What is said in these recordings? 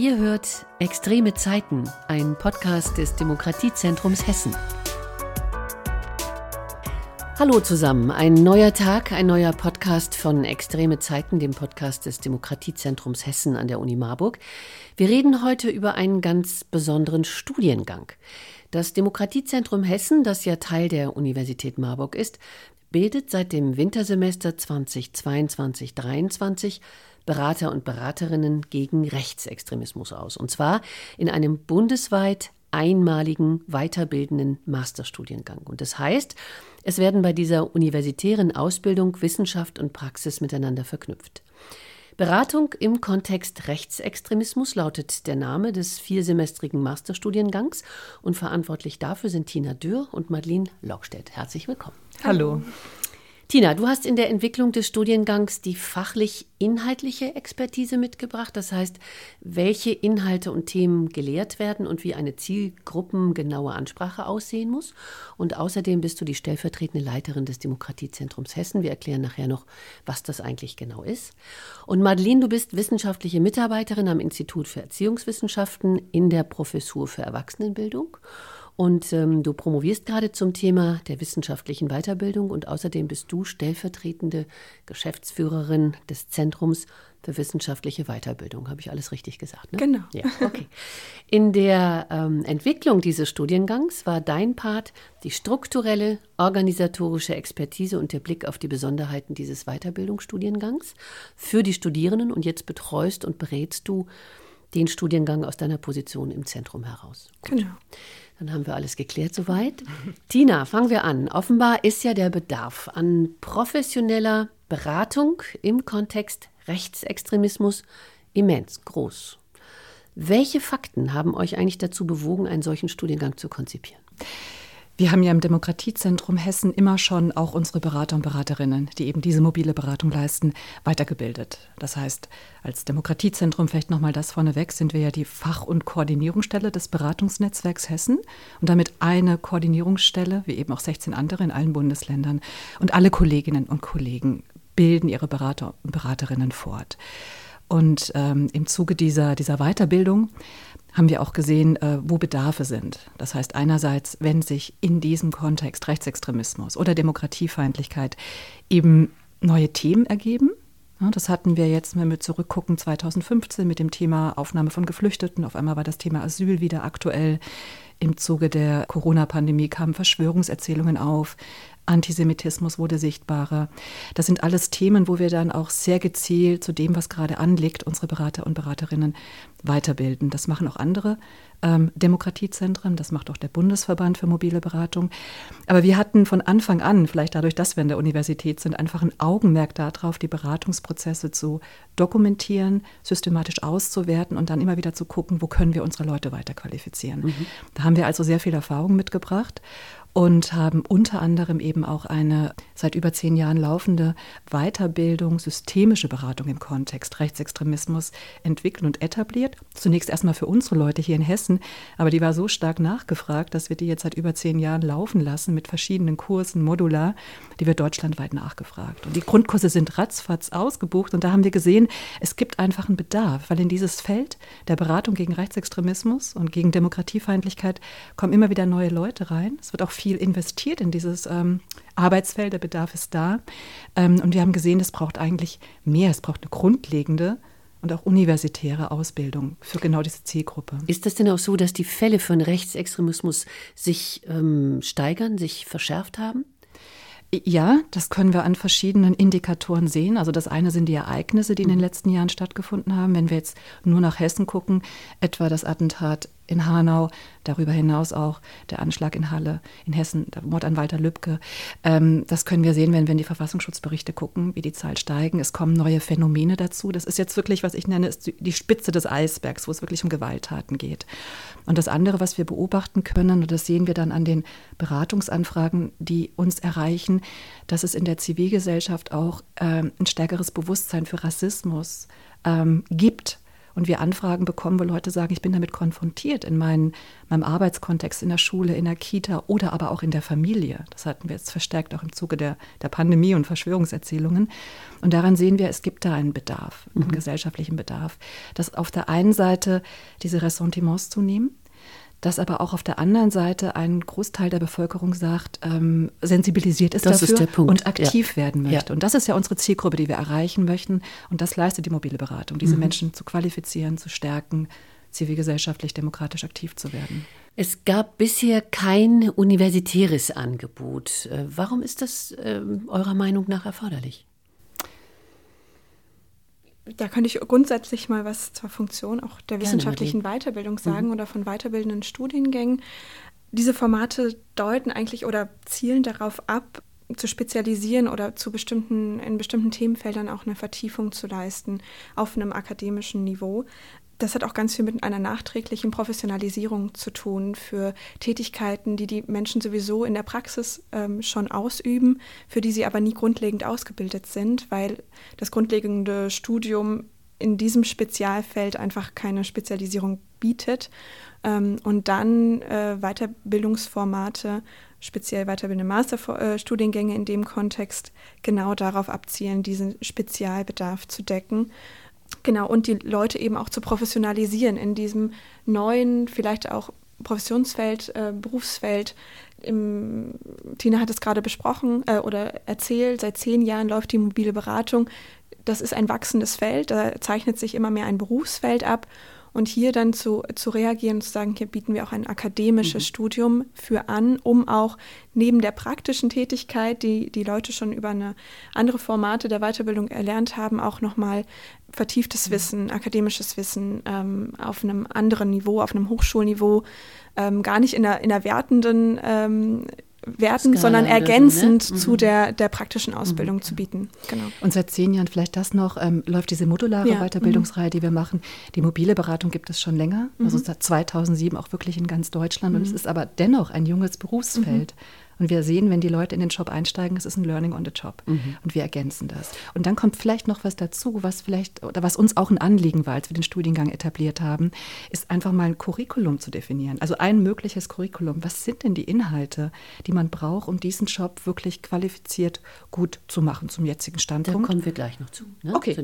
Ihr hört Extreme Zeiten, ein Podcast des Demokratiezentrums Hessen. Hallo zusammen, ein neuer Tag, ein neuer Podcast von Extreme Zeiten, dem Podcast des Demokratiezentrums Hessen an der Uni Marburg. Wir reden heute über einen ganz besonderen Studiengang. Das Demokratiezentrum Hessen, das ja Teil der Universität Marburg ist, bildet seit dem Wintersemester 2022-23 Berater und Beraterinnen gegen Rechtsextremismus aus. Und zwar in einem bundesweit einmaligen weiterbildenden Masterstudiengang. Und das heißt, es werden bei dieser universitären Ausbildung Wissenschaft und Praxis miteinander verknüpft. Beratung im Kontext Rechtsextremismus lautet der Name des viersemestrigen Masterstudiengangs und verantwortlich dafür sind Tina Dürr und Madeline Lockstedt. Herzlich willkommen. Hallo. Tina, du hast in der Entwicklung des Studiengangs die fachlich-inhaltliche Expertise mitgebracht. Das heißt, welche Inhalte und Themen gelehrt werden und wie eine zielgruppengenaue Ansprache aussehen muss. Und außerdem bist du die stellvertretende Leiterin des Demokratiezentrums Hessen. Wir erklären nachher noch, was das eigentlich genau ist. Und Madeleine, du bist wissenschaftliche Mitarbeiterin am Institut für Erziehungswissenschaften in der Professur für Erwachsenenbildung. Und ähm, du promovierst gerade zum Thema der wissenschaftlichen Weiterbildung und außerdem bist du stellvertretende Geschäftsführerin des Zentrums für wissenschaftliche Weiterbildung. Habe ich alles richtig gesagt? Ne? Genau. Ja, okay. In der ähm, Entwicklung dieses Studiengangs war dein Part die strukturelle, organisatorische Expertise und der Blick auf die Besonderheiten dieses Weiterbildungsstudiengangs für die Studierenden. Und jetzt betreust und berätst du den Studiengang aus deiner Position im Zentrum heraus. Gut. Genau. Dann haben wir alles geklärt soweit. Tina, fangen wir an. Offenbar ist ja der Bedarf an professioneller Beratung im Kontext Rechtsextremismus immens groß. Welche Fakten haben euch eigentlich dazu bewogen, einen solchen Studiengang zu konzipieren? Wir haben ja im Demokratiezentrum Hessen immer schon auch unsere Berater und Beraterinnen, die eben diese mobile Beratung leisten, weitergebildet. Das heißt, als Demokratiezentrum, vielleicht nochmal das vorneweg, sind wir ja die Fach- und Koordinierungsstelle des Beratungsnetzwerks Hessen und damit eine Koordinierungsstelle, wie eben auch 16 andere in allen Bundesländern. Und alle Kolleginnen und Kollegen bilden ihre Berater und Beraterinnen fort. Und ähm, im Zuge dieser, dieser Weiterbildung haben wir auch gesehen, äh, wo Bedarfe sind. Das heißt einerseits, wenn sich in diesem Kontext Rechtsextremismus oder Demokratiefeindlichkeit eben neue Themen ergeben. das hatten wir jetzt, wenn wir zurückgucken, 2015 mit dem Thema Aufnahme von Geflüchteten. Auf einmal war das Thema Asyl wieder aktuell. Im Zuge der Corona-Pandemie kamen Verschwörungserzählungen auf. Antisemitismus wurde sichtbarer. Das sind alles Themen, wo wir dann auch sehr gezielt zu dem, was gerade anliegt, unsere Berater und Beraterinnen weiterbilden. Das machen auch andere ähm, Demokratiezentren, das macht auch der Bundesverband für mobile Beratung. Aber wir hatten von Anfang an, vielleicht dadurch, dass wir in der Universität sind, einfach ein Augenmerk darauf, die Beratungsprozesse zu dokumentieren, systematisch auszuwerten und dann immer wieder zu gucken, wo können wir unsere Leute weiter qualifizieren. Mhm. Da haben wir also sehr viel Erfahrung mitgebracht und haben unter anderem eben auch eine seit über zehn Jahren laufende Weiterbildung, systemische Beratung im Kontext Rechtsextremismus entwickelt und etabliert. Zunächst erstmal für unsere Leute hier in Hessen, aber die war so stark nachgefragt, dass wir die jetzt seit über zehn Jahren laufen lassen mit verschiedenen Kursen, modular, die wird deutschlandweit nachgefragt. Und die Grundkurse sind ratzfatz ausgebucht und da haben wir gesehen, es gibt einfach einen Bedarf, weil in dieses Feld der Beratung gegen Rechtsextremismus und gegen Demokratiefeindlichkeit kommen immer wieder neue Leute rein. Es wird auch viel investiert in dieses ähm, Arbeitsfeld, der Bedarf ist da. Ähm, und wir haben gesehen, es braucht eigentlich mehr, es braucht eine grundlegende und auch universitäre Ausbildung für genau diese Zielgruppe. Ist das denn auch so, dass die Fälle von Rechtsextremismus sich ähm, steigern, sich verschärft haben? Ja, das können wir an verschiedenen Indikatoren sehen. Also das eine sind die Ereignisse, die in den mhm. letzten Jahren stattgefunden haben. Wenn wir jetzt nur nach Hessen gucken, etwa das Attentat in Hanau, darüber hinaus auch der Anschlag in Halle, in Hessen, der Mord an Walter Lübcke. Ähm, das können wir sehen, wenn wir in die Verfassungsschutzberichte gucken, wie die Zahlen steigen. Es kommen neue Phänomene dazu. Das ist jetzt wirklich, was ich nenne, ist die Spitze des Eisbergs, wo es wirklich um Gewalttaten geht. Und das andere, was wir beobachten können, und das sehen wir dann an den Beratungsanfragen, die uns erreichen, dass es in der Zivilgesellschaft auch ähm, ein stärkeres Bewusstsein für Rassismus ähm, gibt und wir Anfragen bekommen, wo Leute sagen, ich bin damit konfrontiert in mein, meinem Arbeitskontext, in der Schule, in der Kita oder aber auch in der Familie. Das hatten wir jetzt verstärkt auch im Zuge der, der Pandemie und Verschwörungserzählungen. Und daran sehen wir, es gibt da einen Bedarf, einen mhm. gesellschaftlichen Bedarf, dass auf der einen Seite diese Ressentiments zunehmen, dass aber auch auf der anderen Seite ein Großteil der Bevölkerung sagt, ähm, sensibilisiert ist das dafür ist und aktiv ja. werden möchte. Ja. Und das ist ja unsere Zielgruppe, die wir erreichen möchten. Und das leistet die mobile Beratung, diese mhm. Menschen zu qualifizieren, zu stärken, zivilgesellschaftlich, demokratisch aktiv zu werden. Es gab bisher kein universitäres Angebot. Äh, warum ist das äh, eurer Meinung nach erforderlich? Da könnte ich grundsätzlich mal was zur Funktion auch der wissenschaftlichen Gerne, Weiterbildung sagen mhm. oder von weiterbildenden Studiengängen. Diese Formate deuten eigentlich oder zielen darauf ab, zu spezialisieren oder zu bestimmten, in bestimmten Themenfeldern auch eine Vertiefung zu leisten auf einem akademischen Niveau das hat auch ganz viel mit einer nachträglichen Professionalisierung zu tun für Tätigkeiten, die die Menschen sowieso in der Praxis ähm, schon ausüben, für die sie aber nie grundlegend ausgebildet sind, weil das grundlegende Studium in diesem Spezialfeld einfach keine Spezialisierung bietet. Ähm, und dann äh, Weiterbildungsformate, speziell weiterbildende Masterstudiengänge in dem Kontext, genau darauf abzielen, diesen Spezialbedarf zu decken. Genau, und die Leute eben auch zu professionalisieren in diesem neuen, vielleicht auch Professionsfeld, äh, Berufsfeld. Im, Tina hat es gerade besprochen äh, oder erzählt, seit zehn Jahren läuft die mobile Beratung. Das ist ein wachsendes Feld, da zeichnet sich immer mehr ein Berufsfeld ab. Und hier dann zu, zu reagieren und zu sagen, hier bieten wir auch ein akademisches mhm. Studium für an, um auch neben der praktischen Tätigkeit, die die Leute schon über eine andere Formate der Weiterbildung erlernt haben, auch nochmal vertieftes mhm. Wissen, akademisches Wissen ähm, auf einem anderen Niveau, auf einem Hochschulniveau, ähm, gar nicht in einer, in einer wertenden ähm, werten, Skala sondern ergänzend so, ne? zu mhm. der, der praktischen Ausbildung mhm. zu bieten. Genau. Und seit zehn Jahren vielleicht das noch, ähm, läuft diese modulare ja. Weiterbildungsreihe, mhm. die wir machen. Die mobile Beratung gibt es schon länger, also mhm. seit 2007 auch wirklich in ganz Deutschland. Und es mhm. ist aber dennoch ein junges Berufsfeld. Und wir sehen, wenn die Leute in den Job einsteigen, es ist ein Learning on the Job. Mhm. Und wir ergänzen das. Und dann kommt vielleicht noch was dazu, was vielleicht, oder was uns auch ein Anliegen war, als wir den Studiengang etabliert haben, ist einfach mal ein Curriculum zu definieren. Also ein mögliches Curriculum. Was sind denn die Inhalte, die man braucht, um diesen Job wirklich qualifiziert gut zu machen zum jetzigen Standpunkt? Da kommen wir gleich noch zu. Ne? Okay.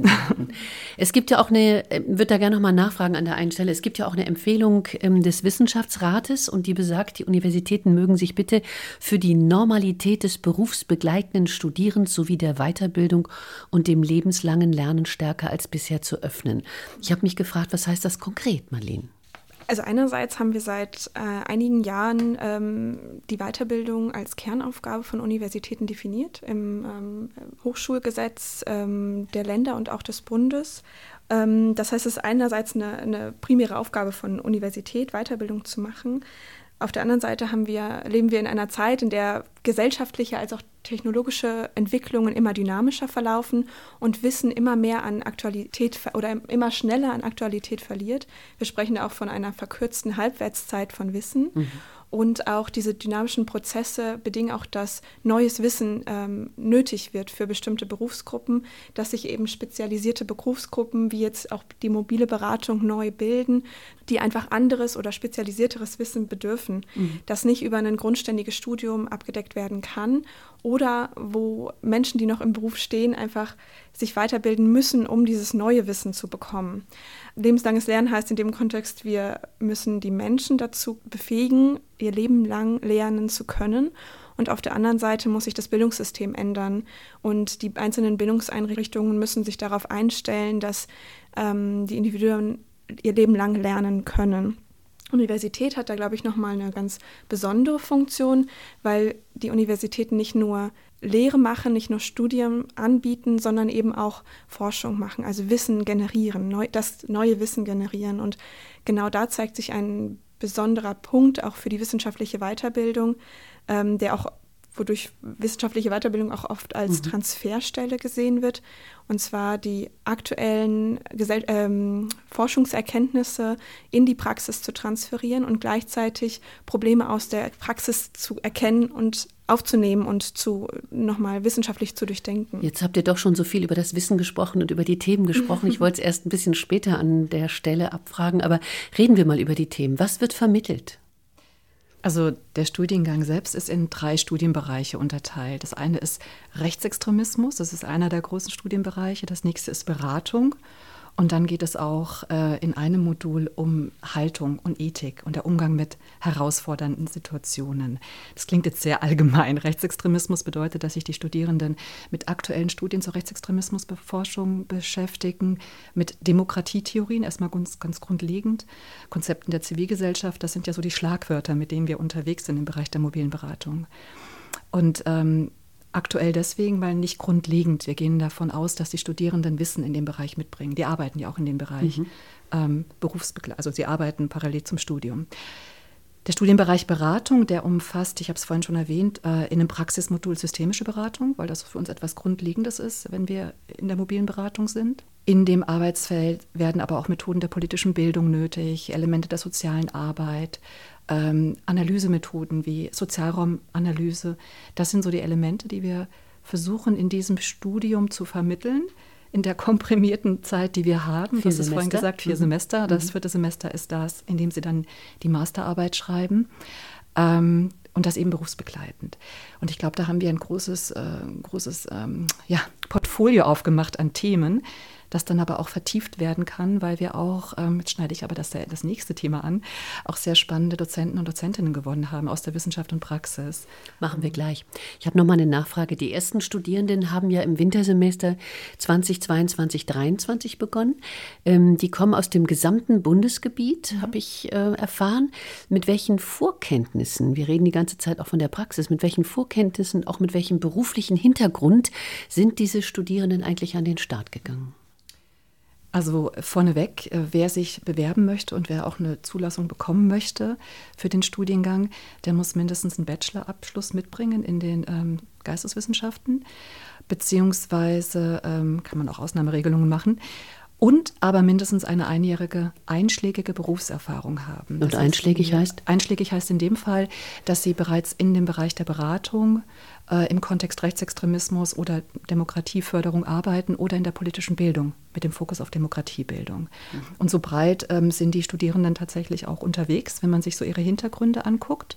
Es gibt ja auch eine, äh, würde da gerne noch mal nachfragen an der einen Stelle, es gibt ja auch eine Empfehlung ähm, des Wissenschaftsrates und die besagt, die Universitäten mögen sich bitte für die die Normalität des berufsbegleitenden Studierens sowie der Weiterbildung und dem lebenslangen Lernen stärker als bisher zu öffnen. Ich habe mich gefragt, was heißt das konkret, Marlene? Also einerseits haben wir seit äh, einigen Jahren ähm, die Weiterbildung als Kernaufgabe von Universitäten definiert im ähm, Hochschulgesetz ähm, der Länder und auch des Bundes. Ähm, das heißt, es ist einerseits eine, eine primäre Aufgabe von Universität, Weiterbildung zu machen. Auf der anderen Seite wir, leben wir in einer Zeit, in der gesellschaftliche als auch technologische Entwicklungen immer dynamischer verlaufen und Wissen immer mehr an Aktualität oder immer schneller an Aktualität verliert. Wir sprechen da auch von einer verkürzten Halbwertszeit von Wissen. Mhm. Und auch diese dynamischen Prozesse bedingen auch, dass neues Wissen ähm, nötig wird für bestimmte Berufsgruppen, dass sich eben spezialisierte Berufsgruppen wie jetzt auch die mobile Beratung neu bilden, die einfach anderes oder spezialisierteres Wissen bedürfen, mhm. das nicht über ein grundständiges Studium abgedeckt werden kann oder wo Menschen, die noch im Beruf stehen, einfach sich weiterbilden müssen, um dieses neue Wissen zu bekommen. Lebenslanges Lernen heißt in dem Kontext, wir müssen die Menschen dazu befähigen, ihr Leben lang lernen zu können. Und auf der anderen Seite muss sich das Bildungssystem ändern. Und die einzelnen Bildungseinrichtungen müssen sich darauf einstellen, dass ähm, die Individuen ihr Leben lang lernen können. Universität hat da, glaube ich, nochmal eine ganz besondere Funktion, weil die Universitäten nicht nur Lehre machen, nicht nur Studien anbieten, sondern eben auch Forschung machen, also Wissen generieren, neu, das neue Wissen generieren. Und genau da zeigt sich ein besonderer Punkt auch für die wissenschaftliche Weiterbildung, ähm, der auch wodurch wissenschaftliche Weiterbildung auch oft als mhm. Transferstelle gesehen wird, und zwar die aktuellen Gesell ähm, Forschungserkenntnisse in die Praxis zu transferieren und gleichzeitig Probleme aus der Praxis zu erkennen und aufzunehmen und zu nochmal wissenschaftlich zu durchdenken. Jetzt habt ihr doch schon so viel über das Wissen gesprochen und über die Themen gesprochen. Ich wollte es erst ein bisschen später an der Stelle abfragen, aber reden wir mal über die Themen. Was wird vermittelt? Also der Studiengang selbst ist in drei Studienbereiche unterteilt. Das eine ist Rechtsextremismus, das ist einer der großen Studienbereiche. Das nächste ist Beratung und dann geht es auch äh, in einem Modul um Haltung und Ethik und der Umgang mit herausfordernden Situationen. Das klingt jetzt sehr allgemein. Rechtsextremismus bedeutet, dass sich die Studierenden mit aktuellen Studien zur Rechtsextremismusforschung beschäftigen, mit Demokratietheorien, erstmal ganz, ganz grundlegend, Konzepten der Zivilgesellschaft. Das sind ja so die Schlagwörter, mit denen wir unterwegs sind im Bereich der mobilen Beratung. Und ähm, Aktuell deswegen, weil nicht grundlegend. Wir gehen davon aus, dass die Studierenden Wissen in dem Bereich mitbringen. Die arbeiten ja auch in dem Bereich mhm. ähm, Berufsbegleitung, also sie arbeiten parallel zum Studium. Der Studienbereich Beratung, der umfasst, ich habe es vorhin schon erwähnt, äh, in einem Praxismodul systemische Beratung, weil das für uns etwas Grundlegendes ist, wenn wir in der mobilen Beratung sind. In dem Arbeitsfeld werden aber auch Methoden der politischen Bildung nötig, Elemente der sozialen Arbeit, ähm, Analysemethoden wie Sozialraumanalyse. Das sind so die Elemente, die wir versuchen in diesem Studium zu vermitteln. In der komprimierten Zeit, die wir haben, vier das ist vorhin gesagt, vier mhm. Semester. Das mhm. vierte Semester ist das, in dem Sie dann die Masterarbeit schreiben. Ähm, und das eben berufsbegleitend. Und ich glaube, da haben wir ein großes, äh, großes ähm, ja, Portfolio aufgemacht an Themen, das dann aber auch vertieft werden kann, weil wir auch, ähm, jetzt schneide ich aber das, das nächste Thema an, auch sehr spannende Dozenten und Dozentinnen gewonnen haben aus der Wissenschaft und Praxis. Machen wir gleich. Ich habe noch mal eine Nachfrage. Die ersten Studierenden haben ja im Wintersemester 2022, 2023 begonnen. Ähm, die kommen aus dem gesamten Bundesgebiet, mhm. habe ich äh, erfahren. Mit welchen Vorkenntnissen, wir reden die ganze Zeit auch von der Praxis, mit welchen Vorkenntnissen, auch mit welchem beruflichen Hintergrund sind diese Studierenden eigentlich an den Start gegangen? Also vorneweg, äh, wer sich bewerben möchte und wer auch eine Zulassung bekommen möchte für den Studiengang, der muss mindestens einen Bachelorabschluss mitbringen in den ähm, Geisteswissenschaften, beziehungsweise ähm, kann man auch Ausnahmeregelungen machen und aber mindestens eine einjährige einschlägige Berufserfahrung haben. Und einschlägig heißt? Einschlägig heißt in dem Fall, dass sie bereits in dem Bereich der Beratung äh, im Kontext Rechtsextremismus oder Demokratieförderung arbeiten oder in der politischen Bildung mit dem Fokus auf Demokratiebildung. Mhm. Und so breit ähm, sind die Studierenden tatsächlich auch unterwegs, wenn man sich so ihre Hintergründe anguckt.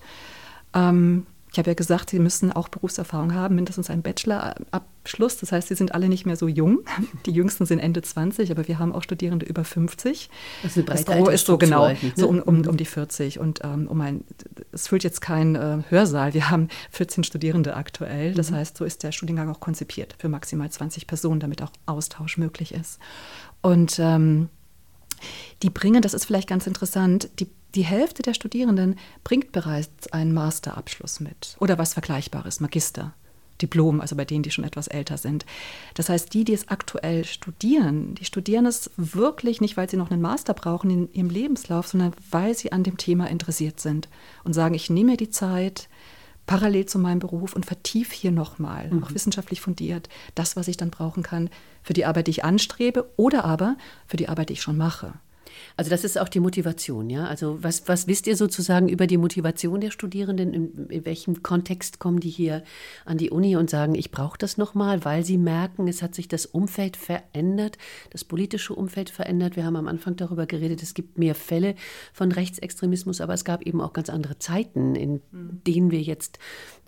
Ähm, ich habe ja gesagt, sie müssen auch Berufserfahrung haben, mindestens einen Bachelorabschluss. Das heißt, sie sind alle nicht mehr so jung. Die jüngsten sind Ende 20, aber wir haben auch Studierende über 50. Das, ist, das Gros ist so genau, ne? so um, um, um, die 40. Und ähm, um ein, es füllt jetzt kein äh, Hörsaal. Wir haben 14 Studierende aktuell. Das mhm. heißt, so ist der Studiengang auch konzipiert für maximal 20 Personen, damit auch Austausch möglich ist. Und ähm, die bringen, das ist vielleicht ganz interessant, die die Hälfte der Studierenden bringt bereits einen Masterabschluss mit oder was Vergleichbares, Magister, Diplom, also bei denen, die schon etwas älter sind. Das heißt, die, die es aktuell studieren, die studieren es wirklich nicht, weil sie noch einen Master brauchen in ihrem Lebenslauf, sondern weil sie an dem Thema interessiert sind und sagen, ich nehme mir die Zeit, parallel zu meinem Beruf und vertiefe hier nochmal, mhm. auch wissenschaftlich fundiert, das, was ich dann brauchen kann für die Arbeit, die ich anstrebe oder aber für die Arbeit, die ich schon mache. Also das ist auch die Motivation, ja. Also was, was wisst ihr sozusagen über die Motivation der Studierenden? In, in welchem Kontext kommen die hier an die Uni und sagen, ich brauche das nochmal, weil sie merken, es hat sich das Umfeld verändert, das politische Umfeld verändert. Wir haben am Anfang darüber geredet, es gibt mehr Fälle von Rechtsextremismus, aber es gab eben auch ganz andere Zeiten, in mhm. denen wir jetzt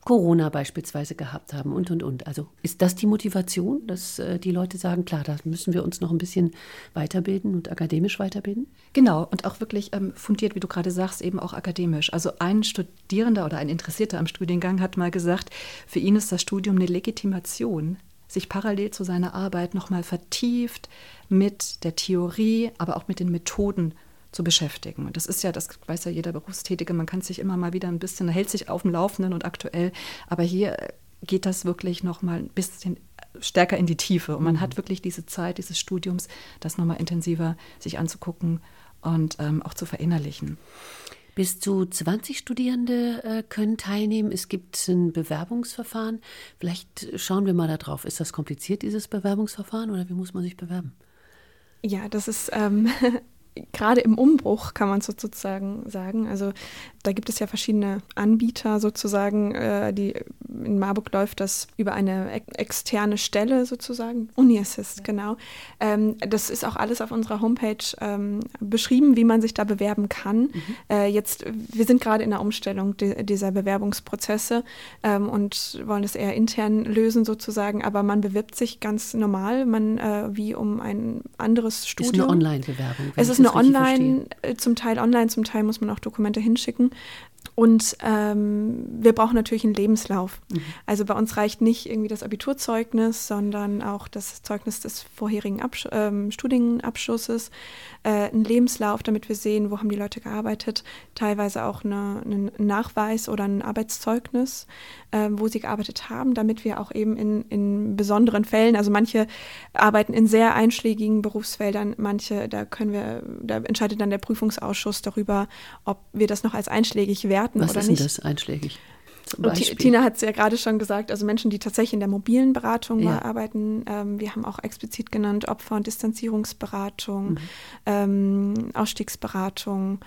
Corona beispielsweise gehabt haben und, und, und. Also ist das die Motivation, dass äh, die Leute sagen, klar, da müssen wir uns noch ein bisschen weiterbilden und akademisch weiterbilden? Genau, und auch wirklich ähm, fundiert, wie du gerade sagst, eben auch akademisch. Also ein Studierender oder ein Interessierter am Studiengang hat mal gesagt, für ihn ist das Studium eine Legitimation, sich parallel zu seiner Arbeit nochmal vertieft mit der Theorie, aber auch mit den Methoden zu beschäftigen. Und das ist ja, das weiß ja jeder Berufstätige, man kann sich immer mal wieder ein bisschen, hält sich auf dem Laufenden und aktuell, aber hier geht das wirklich noch mal ein bisschen stärker in die Tiefe und man mhm. hat wirklich diese Zeit dieses Studiums, das noch mal intensiver sich anzugucken und ähm, auch zu verinnerlichen. Bis zu 20 Studierende äh, können teilnehmen. Es gibt ein Bewerbungsverfahren. Vielleicht schauen wir mal da drauf. Ist das kompliziert, dieses Bewerbungsverfahren, oder wie muss man sich bewerben? Ja, das ist ähm, gerade im Umbruch, kann man sozusagen sagen. Also da gibt es ja verschiedene Anbieter sozusagen, äh, die in Marburg läuft das über eine externe Stelle sozusagen, UniAssist, ja. genau. Ähm, das ist auch alles auf unserer Homepage ähm, beschrieben, wie man sich da bewerben kann. Mhm. Äh, jetzt, wir sind gerade in der Umstellung de dieser Bewerbungsprozesse ähm, und wollen das eher intern lösen sozusagen, aber man bewirbt sich ganz normal, man äh, wie um ein anderes Studium. Ist eine Online-Bewerbung. Es ist eine Online, verstehe. zum Teil online, zum Teil muss man auch Dokumente hinschicken. Und ähm, wir brauchen natürlich einen Lebenslauf. Mhm. Also bei uns reicht nicht irgendwie das Abiturzeugnis, sondern auch das Zeugnis des vorherigen Absch ähm, Studienabschlusses, äh, ein Lebenslauf, damit wir sehen, wo haben die Leute gearbeitet, teilweise auch eine, einen Nachweis oder ein Arbeitszeugnis, äh, wo sie gearbeitet haben, damit wir auch eben in, in besonderen Fällen, also manche arbeiten in sehr einschlägigen Berufsfeldern, manche, da können wir, da entscheidet dann der Prüfungsausschuss darüber, ob wir das noch als einschlägig werten Was oder ist nicht. Denn das einschlägig? Tina hat es ja gerade schon gesagt, also Menschen, die tatsächlich in der mobilen Beratung ja. arbeiten. Ähm, wir haben auch explizit genannt Opfer- und Distanzierungsberatung, mhm. ähm, Ausstiegsberatung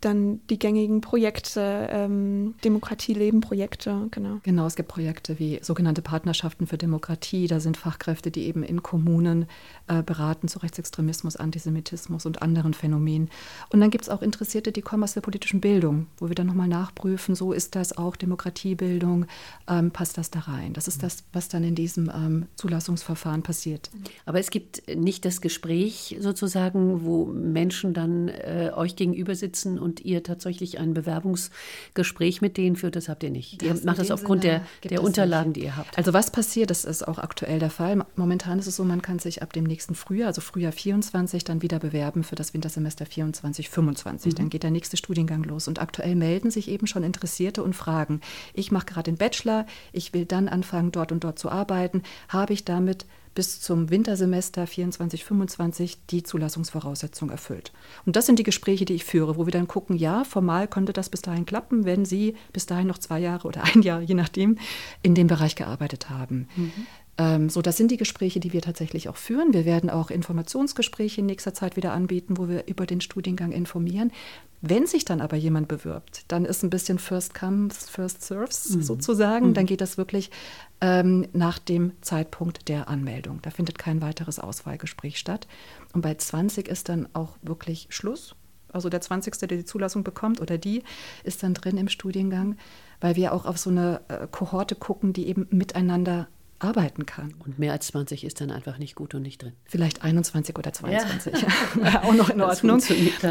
dann die gängigen Projekte, ähm, Demokratie leben Projekte, genau. Genau, es gibt Projekte wie sogenannte Partnerschaften für Demokratie. Da sind Fachkräfte, die eben in Kommunen äh, beraten zu Rechtsextremismus, Antisemitismus und anderen Phänomenen. Und dann gibt es auch Interessierte, die kommen aus der politischen Bildung, wo wir dann nochmal nachprüfen, so ist das auch Demokratiebildung, ähm, passt das da rein? Das ist das, was dann in diesem ähm, Zulassungsverfahren passiert. Aber es gibt nicht das Gespräch sozusagen, wo Menschen dann äh, euch gegenüber sitzen und ihr tatsächlich ein Bewerbungsgespräch mit denen führt, das habt ihr nicht. Das ihr macht das aufgrund Sinne der, der Unterlagen, nicht. die ihr habt. Also was passiert, das ist auch aktuell der Fall. Momentan ist es so, man kann sich ab dem nächsten Frühjahr, also Frühjahr 24, dann wieder bewerben für das Wintersemester 24, 25. Mhm. Dann geht der nächste Studiengang los. Und aktuell melden sich eben schon Interessierte und fragen, ich mache gerade den Bachelor, ich will dann anfangen, dort und dort zu arbeiten. Habe ich damit bis zum Wintersemester 24, 25 die Zulassungsvoraussetzung erfüllt. Und das sind die Gespräche, die ich führe, wo wir dann gucken, ja, formal konnte das bis dahin klappen, wenn Sie bis dahin noch zwei Jahre oder ein Jahr, je nachdem, in dem Bereich gearbeitet haben. Mhm. Ähm, so, das sind die Gespräche, die wir tatsächlich auch führen. Wir werden auch Informationsgespräche in nächster Zeit wieder anbieten, wo wir über den Studiengang informieren. Wenn sich dann aber jemand bewirbt, dann ist ein bisschen First Comes, First Serves mhm. sozusagen. Mhm. Dann geht das wirklich ähm, nach dem Zeitpunkt der Anmeldung. Da findet kein weiteres Auswahlgespräch statt. Und bei 20 ist dann auch wirklich Schluss. Also der 20. der die Zulassung bekommt oder die ist dann drin im Studiengang, weil wir auch auf so eine äh, Kohorte gucken, die eben miteinander arbeiten kann. Und mehr als 20 ist dann einfach nicht gut und nicht drin. Vielleicht 21 oder 22. Ja. auch noch in Ordnung.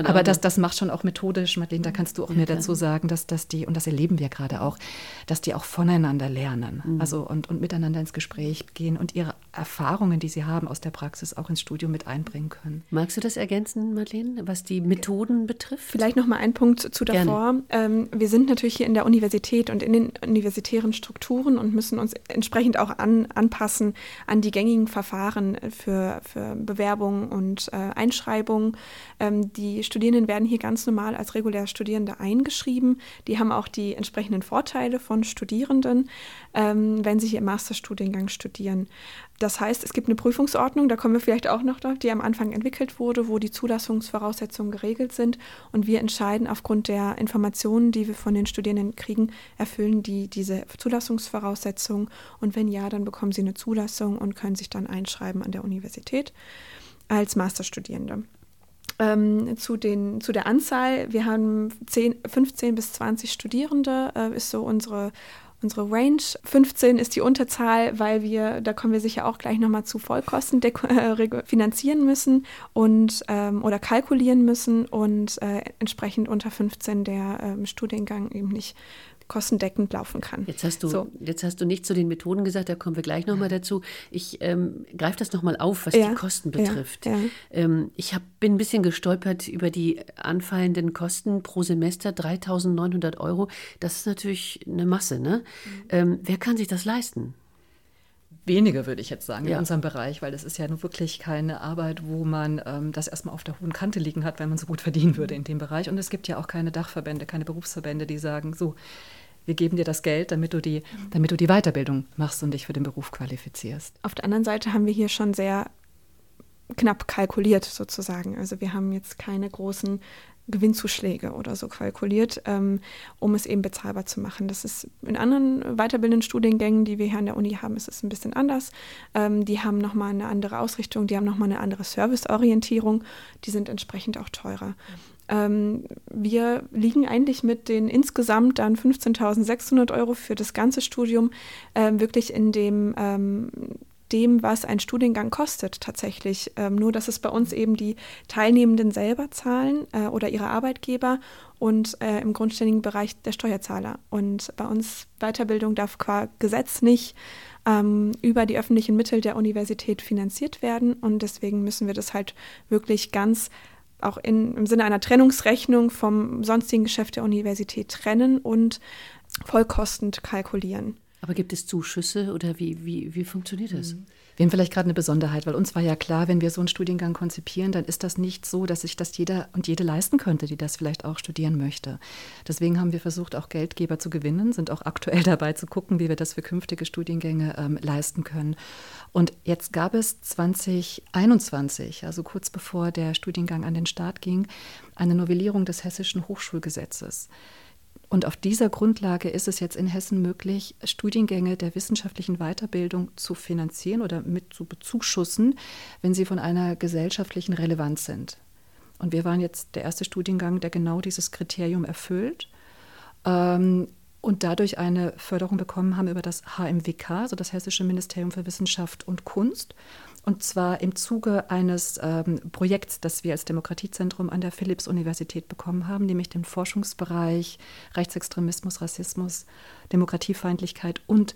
Aber das, das macht schon auch methodisch, Madeleine, da kannst du auch ja, mehr dazu sagen, dass, dass die, und das erleben wir gerade auch, dass die auch voneinander lernen. Mhm. Also und, und miteinander ins Gespräch gehen und ihre Erfahrungen, die sie haben aus der Praxis, auch ins Studium mit einbringen können. Magst du das ergänzen, Madeleine, was die Methoden betrifft? Vielleicht noch mal ein Punkt zu davor. Ähm, wir sind natürlich hier in der Universität und in den universitären Strukturen und müssen uns entsprechend auch an anpassen an die gängigen Verfahren für, für Bewerbungen und äh, Einschreibungen. Ähm, die Studierenden werden hier ganz normal als regulär Studierende eingeschrieben. Die haben auch die entsprechenden Vorteile von Studierenden, ähm, wenn sie hier im Masterstudiengang studieren. Das heißt, es gibt eine Prüfungsordnung, da kommen wir vielleicht auch noch drauf, die am Anfang entwickelt wurde, wo die Zulassungsvoraussetzungen geregelt sind. Und wir entscheiden aufgrund der Informationen, die wir von den Studierenden kriegen, erfüllen die diese Zulassungsvoraussetzungen. Und wenn ja, dann bekommen sie eine Zulassung und können sich dann einschreiben an der Universität als Masterstudierende. Ähm, zu, den, zu der Anzahl, wir haben 10, 15 bis 20 Studierende, äh, ist so unsere unsere Range. 15 ist die Unterzahl, weil wir, da kommen wir sicher auch gleich nochmal zu Vollkosten äh, finanzieren müssen und ähm, oder kalkulieren müssen und äh, entsprechend unter 15 der ähm, Studiengang eben nicht kostendeckend laufen kann. Jetzt hast du, so. jetzt hast du nicht zu den Methoden gesagt, da kommen wir gleich nochmal dazu. Ich ähm, greife das nochmal auf, was ja, die Kosten betrifft. Ja, ja. Ähm, ich hab, bin ein bisschen gestolpert über die anfallenden Kosten pro Semester, 3.900 Euro. Das ist natürlich eine Masse. Ne? Mhm. Ähm, wer kann sich das leisten? Wenige, würde ich jetzt sagen, ja. in unserem Bereich, weil das ist ja nun wirklich keine Arbeit, wo man ähm, das erstmal auf der hohen Kante liegen hat, weil man so gut verdienen würde in dem Bereich. Und es gibt ja auch keine Dachverbände, keine Berufsverbände, die sagen, so, wir geben dir das Geld, damit du die, damit du die Weiterbildung machst und dich für den Beruf qualifizierst. Auf der anderen Seite haben wir hier schon sehr knapp kalkuliert sozusagen. Also wir haben jetzt keine großen Gewinnzuschläge oder so kalkuliert, ähm, um es eben bezahlbar zu machen. Das ist in anderen weiterbildenden Studiengängen, die wir hier an der Uni haben, ist es ein bisschen anders. Ähm, die haben nochmal eine andere Ausrichtung, die haben nochmal eine andere Serviceorientierung, die sind entsprechend auch teurer. Ähm, wir liegen eigentlich mit den insgesamt dann 15.600 Euro für das ganze Studium äh, wirklich in dem ähm, dem, was ein Studiengang kostet tatsächlich. Ähm, nur, dass es bei uns eben die Teilnehmenden selber zahlen äh, oder ihre Arbeitgeber und äh, im grundständigen Bereich der Steuerzahler. Und bei uns Weiterbildung darf qua Gesetz nicht ähm, über die öffentlichen Mittel der Universität finanziert werden. Und deswegen müssen wir das halt wirklich ganz auch in, im Sinne einer Trennungsrechnung vom sonstigen Geschäft der Universität trennen und vollkostend kalkulieren. Aber gibt es Zuschüsse oder wie, wie, wie funktioniert das? Mhm. Wir haben vielleicht gerade eine Besonderheit, weil uns war ja klar, wenn wir so einen Studiengang konzipieren, dann ist das nicht so, dass sich das jeder und jede leisten könnte, die das vielleicht auch studieren möchte. Deswegen haben wir versucht, auch Geldgeber zu gewinnen, sind auch aktuell dabei zu gucken, wie wir das für künftige Studiengänge ähm, leisten können. Und jetzt gab es 2021, also kurz bevor der Studiengang an den Start ging, eine Novellierung des hessischen Hochschulgesetzes. Und auf dieser Grundlage ist es jetzt in Hessen möglich, Studiengänge der wissenschaftlichen Weiterbildung zu finanzieren oder mit zu bezuschussen, wenn sie von einer gesellschaftlichen Relevanz sind. Und wir waren jetzt der erste Studiengang, der genau dieses Kriterium erfüllt. Ähm, und dadurch eine Förderung bekommen haben über das HMWK, also das Hessische Ministerium für Wissenschaft und Kunst. Und zwar im Zuge eines ähm, Projekts, das wir als Demokratiezentrum an der Philipps-Universität bekommen haben, nämlich den Forschungsbereich Rechtsextremismus, Rassismus, Demokratiefeindlichkeit und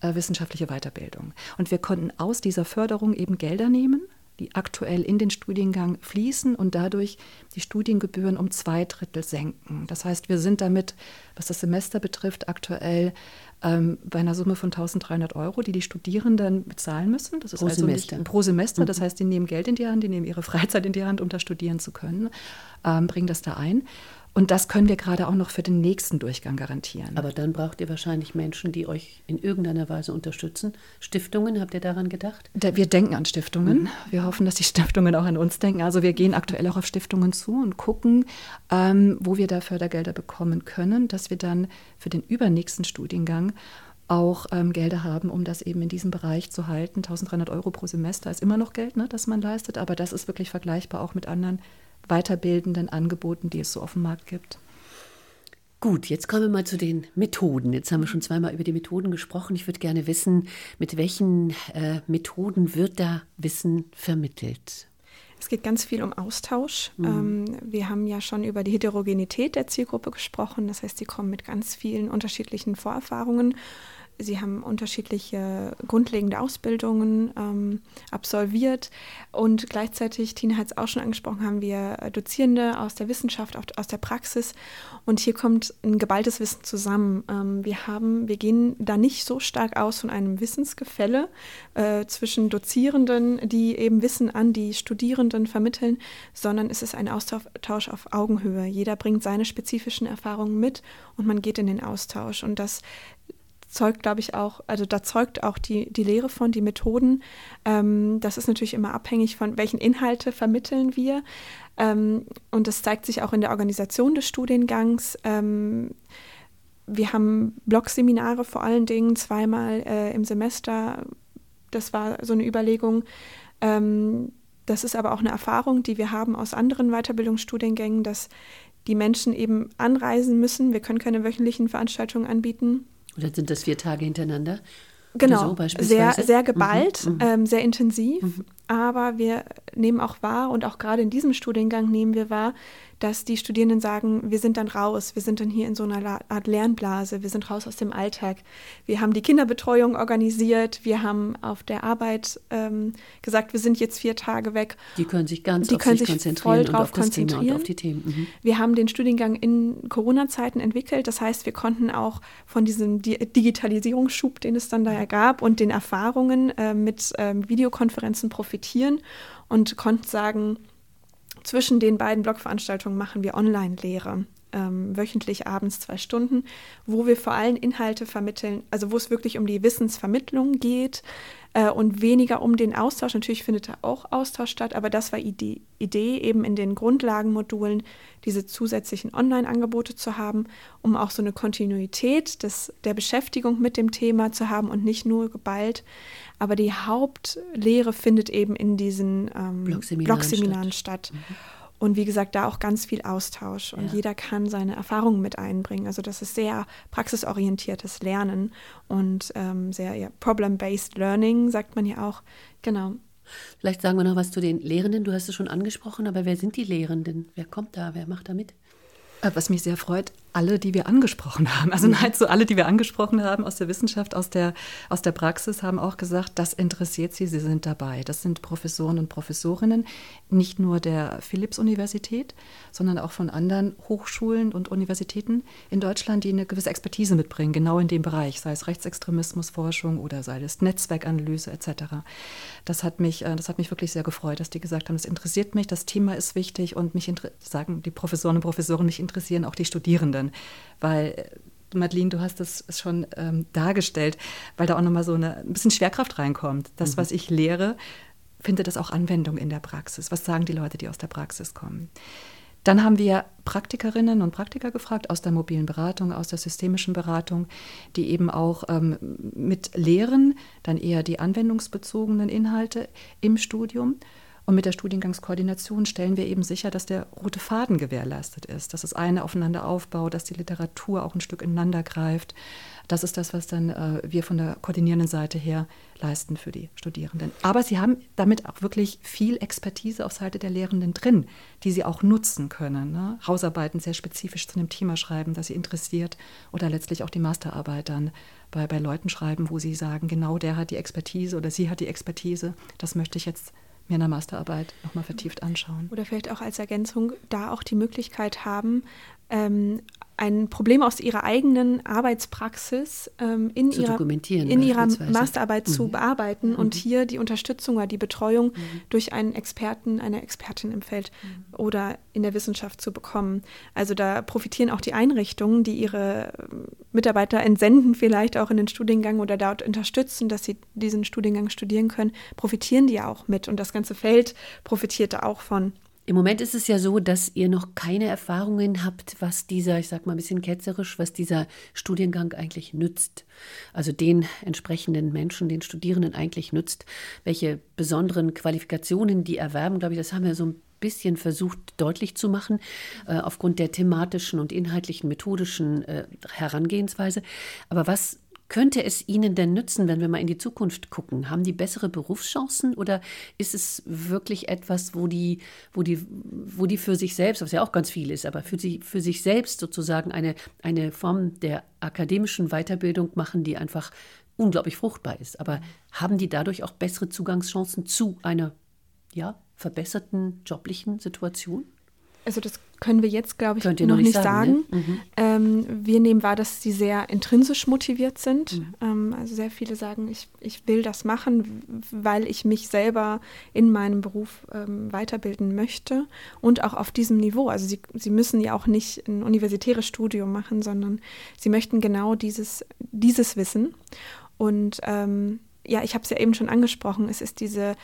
äh, wissenschaftliche Weiterbildung. Und wir konnten aus dieser Förderung eben Gelder nehmen, die aktuell in den Studiengang fließen und dadurch die Studiengebühren um zwei Drittel senken. Das heißt, wir sind damit, was das Semester betrifft, aktuell ähm, bei einer Summe von 1300 Euro, die die Studierenden bezahlen müssen. Das ist pro also Semester. Nicht, pro Semester. Mhm. Das heißt, die nehmen Geld in die Hand, die nehmen ihre Freizeit in die Hand, um da studieren zu können, ähm, bringen das da ein. Und das können wir gerade auch noch für den nächsten Durchgang garantieren. Aber dann braucht ihr wahrscheinlich Menschen, die euch in irgendeiner Weise unterstützen. Stiftungen, habt ihr daran gedacht? wir denken an Stiftungen. Mhm. Wir hoffen, dass die Stiftungen auch an uns denken. Also wir gehen aktuell auch auf Stiftungen zu und gucken, ähm, wo wir da Fördergelder bekommen können, dass wir dann für den übernächsten Studiengang auch ähm, Gelder haben, um das eben in diesem Bereich zu halten. 1300 Euro pro Semester ist immer noch Geld, ne, das man leistet, aber das ist wirklich vergleichbar auch mit anderen weiterbildenden Angeboten, die es so auf dem Markt gibt. Gut, jetzt kommen wir mal zu den Methoden. Jetzt haben wir schon zweimal über die Methoden gesprochen. Ich würde gerne wissen, mit welchen äh, Methoden wird da Wissen vermittelt? Es geht ganz viel um Austausch. Mhm. Ähm, wir haben ja schon über die Heterogenität der Zielgruppe gesprochen. Das heißt, sie kommen mit ganz vielen unterschiedlichen Vorerfahrungen Sie haben unterschiedliche grundlegende Ausbildungen ähm, absolviert und gleichzeitig, Tina hat es auch schon angesprochen, haben wir Dozierende aus der Wissenschaft, aus der Praxis und hier kommt ein geballtes Wissen zusammen. Ähm, wir haben, wir gehen da nicht so stark aus von einem Wissensgefälle äh, zwischen Dozierenden, die eben Wissen an die Studierenden vermitteln, sondern es ist ein Austausch auf Augenhöhe. Jeder bringt seine spezifischen Erfahrungen mit und man geht in den Austausch und das zeugt, glaube ich, auch, also da zeugt auch die, die Lehre von, die Methoden. Ähm, das ist natürlich immer abhängig von, welchen Inhalte vermitteln wir. Ähm, und das zeigt sich auch in der Organisation des Studiengangs. Ähm, wir haben Blogseminare vor allen Dingen zweimal äh, im Semester. Das war so eine Überlegung. Ähm, das ist aber auch eine Erfahrung, die wir haben aus anderen Weiterbildungsstudiengängen, dass die Menschen eben anreisen müssen. Wir können keine wöchentlichen Veranstaltungen anbieten oder sind das vier Tage hintereinander? Genau, so sehr, sehr geballt, mhm, mhm. ähm, sehr intensiv. Mhm. Aber wir nehmen auch wahr und auch gerade in diesem Studiengang nehmen wir wahr, dass die Studierenden sagen, wir sind dann raus, wir sind dann hier in so einer Art Lernblase, wir sind raus aus dem Alltag. Wir haben die Kinderbetreuung organisiert, wir haben auf der Arbeit ähm, gesagt, wir sind jetzt vier Tage weg. Die können sich ganz die auf können sich konzentrieren voll drauf und auf das Thema und auf die Themen. Mhm. Wir haben den Studiengang in Corona-Zeiten entwickelt, das heißt, wir konnten auch von diesem Digitalisierungsschub, den es dann da ja mal gab und den Erfahrungen äh, mit ähm, Videokonferenzen profitieren und konnten sagen, zwischen den beiden Blogveranstaltungen machen wir Online-Lehre ähm, wöchentlich abends zwei Stunden, wo wir vor allem Inhalte vermitteln, also wo es wirklich um die Wissensvermittlung geht äh, und weniger um den Austausch. Natürlich findet da auch Austausch statt, aber das war die Idee, eben in den Grundlagenmodulen diese zusätzlichen Online-Angebote zu haben, um auch so eine Kontinuität des, der Beschäftigung mit dem Thema zu haben und nicht nur geballt. Aber die Hauptlehre findet eben in diesen ähm, Blogseminaren, Blogseminaren statt. statt. Mhm. Und wie gesagt, da auch ganz viel Austausch und ja. jeder kann seine Erfahrungen mit einbringen. Also das ist sehr praxisorientiertes Lernen und ähm, sehr ja, problem-based Learning, sagt man ja auch. Genau. Vielleicht sagen wir noch was zu den Lehrenden. Du hast es schon angesprochen, aber wer sind die Lehrenden? Wer kommt da? Wer macht da mit? Äh, was mich sehr freut, alle, die wir angesprochen haben, also nahezu alle, die wir angesprochen haben aus der Wissenschaft, aus der, aus der Praxis, haben auch gesagt, das interessiert sie, sie sind dabei. Das sind Professoren und Professorinnen, nicht nur der Philipps-Universität, sondern auch von anderen Hochschulen und Universitäten in Deutschland, die eine gewisse Expertise mitbringen, genau in dem Bereich, sei es Rechtsextremismusforschung oder sei es Netzwerkanalyse etc. Das hat mich, äh, das hat mich wirklich sehr gefreut, dass die gesagt haben, das interessiert mich, das Thema ist wichtig und mich sagen die Professoren und Professoren, mich interessieren auch die Studierenden, weil äh, Madeline, du hast es schon ähm, dargestellt, weil da auch nochmal so eine, ein bisschen Schwerkraft reinkommt. Das, mhm. was ich lehre, findet das auch Anwendung in der Praxis. Was sagen die Leute, die aus der Praxis kommen? Dann haben wir Praktikerinnen und Praktiker gefragt aus der mobilen Beratung, aus der systemischen Beratung, die eben auch ähm, mit lehren, dann eher die anwendungsbezogenen Inhalte im Studium. Und mit der Studiengangskoordination stellen wir eben sicher, dass der rote Faden gewährleistet ist, dass das eine aufeinander aufbaut, dass die Literatur auch ein Stück ineinander greift. Das ist das, was dann äh, wir von der koordinierenden Seite her leisten für die Studierenden. Aber sie haben damit auch wirklich viel Expertise auf Seite der Lehrenden drin, die sie auch nutzen können. Ne? Hausarbeiten sehr spezifisch zu einem Thema schreiben, das sie interessiert oder letztlich auch die Masterarbeit dann bei, bei Leuten schreiben, wo sie sagen, genau der hat die Expertise oder sie hat die Expertise, das möchte ich jetzt mir in der Masterarbeit nochmal vertieft anschauen. Oder vielleicht auch als Ergänzung da auch die Möglichkeit haben, ähm, ein Problem aus ihrer eigenen Arbeitspraxis ähm, in, ihrer, in ihrer Masterarbeit mhm. zu bearbeiten mhm. und hier die Unterstützung oder die Betreuung mhm. durch einen Experten, eine Expertin im Feld mhm. oder in der Wissenschaft zu bekommen. Also da profitieren auch die Einrichtungen, die ihre ähm, Mitarbeiter entsenden, vielleicht auch in den Studiengang oder dort unterstützen, dass sie diesen Studiengang studieren können, profitieren die auch mit und das ganze Feld profitiert da auch von. Im Moment ist es ja so, dass ihr noch keine Erfahrungen habt, was dieser, ich sag mal ein bisschen ketzerisch, was dieser Studiengang eigentlich nützt. Also den entsprechenden Menschen, den Studierenden eigentlich nützt. Welche besonderen Qualifikationen die erwerben, glaube ich, das haben wir so ein bisschen versucht deutlich zu machen, äh, aufgrund der thematischen und inhaltlichen, methodischen äh, Herangehensweise. Aber was könnte es Ihnen denn nützen, wenn wir mal in die Zukunft gucken? Haben die bessere Berufschancen oder ist es wirklich etwas, wo die, wo die, wo die für sich selbst, was ja auch ganz viel ist, aber für, sie, für sich selbst sozusagen eine, eine Form der akademischen Weiterbildung machen, die einfach unglaublich fruchtbar ist. Aber haben die dadurch auch bessere Zugangschancen zu einer ja, verbesserten joblichen Situation? Also das können wir jetzt, glaube ich, noch, noch, nicht sagen. sagen. Ne? Mhm. Ähm, wir nehmen wahr, dass sie sehr intrinsisch motiviert sind. Mhm. Ähm, also sehr viele sagen, ich, ich will das machen, weil ich mich selber in meinem Beruf ähm, weiterbilden möchte und auch auf diesem Niveau. Also sie, sie müssen ja auch nicht ein universitäres Studium machen, sondern sie möchten genau dieses, dieses Wissen. Und ähm, ja, ich habe es ja eben schon angesprochen, es ist diese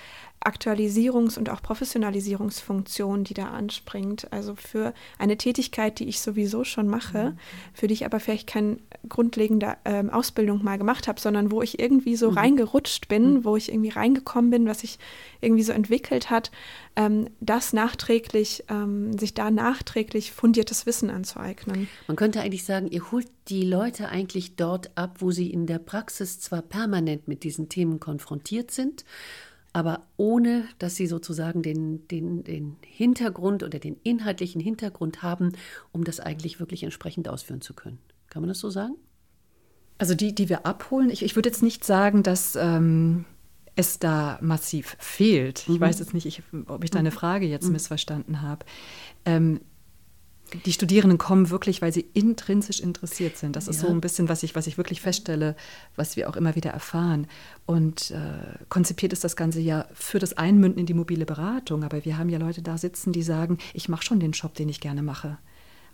Aktualisierungs- und auch Professionalisierungsfunktion, die da anspringt. Also für eine Tätigkeit, die ich sowieso schon mache, mhm. für die ich aber vielleicht keine grundlegende ähm, Ausbildung mal gemacht habe, sondern wo ich irgendwie so mhm. reingerutscht bin, mhm. wo ich irgendwie reingekommen bin, was sich irgendwie so entwickelt hat, ähm, das nachträglich, ähm, sich da nachträglich fundiertes Wissen anzueignen. Man könnte eigentlich sagen, ihr holt die Leute eigentlich dort ab, wo sie in der Praxis zwar permanent mit diesen Themen konfrontiert sind, aber ohne dass sie sozusagen den, den, den Hintergrund oder den inhaltlichen Hintergrund haben, um das eigentlich wirklich entsprechend ausführen zu können. Kann man das so sagen? Also die, die wir abholen, ich, ich würde jetzt nicht sagen, dass ähm, es da massiv fehlt. Ich mhm. weiß jetzt nicht, ich, ob ich deine mhm. Frage jetzt mhm. missverstanden habe. Ähm, die Studierenden kommen wirklich, weil sie intrinsisch interessiert sind. Das ist so ein bisschen, was ich, was ich wirklich feststelle, was wir auch immer wieder erfahren. Und äh, konzipiert ist das Ganze ja für das Einmünden in die mobile Beratung. Aber wir haben ja Leute da sitzen, die sagen, ich mache schon den Job, den ich gerne mache.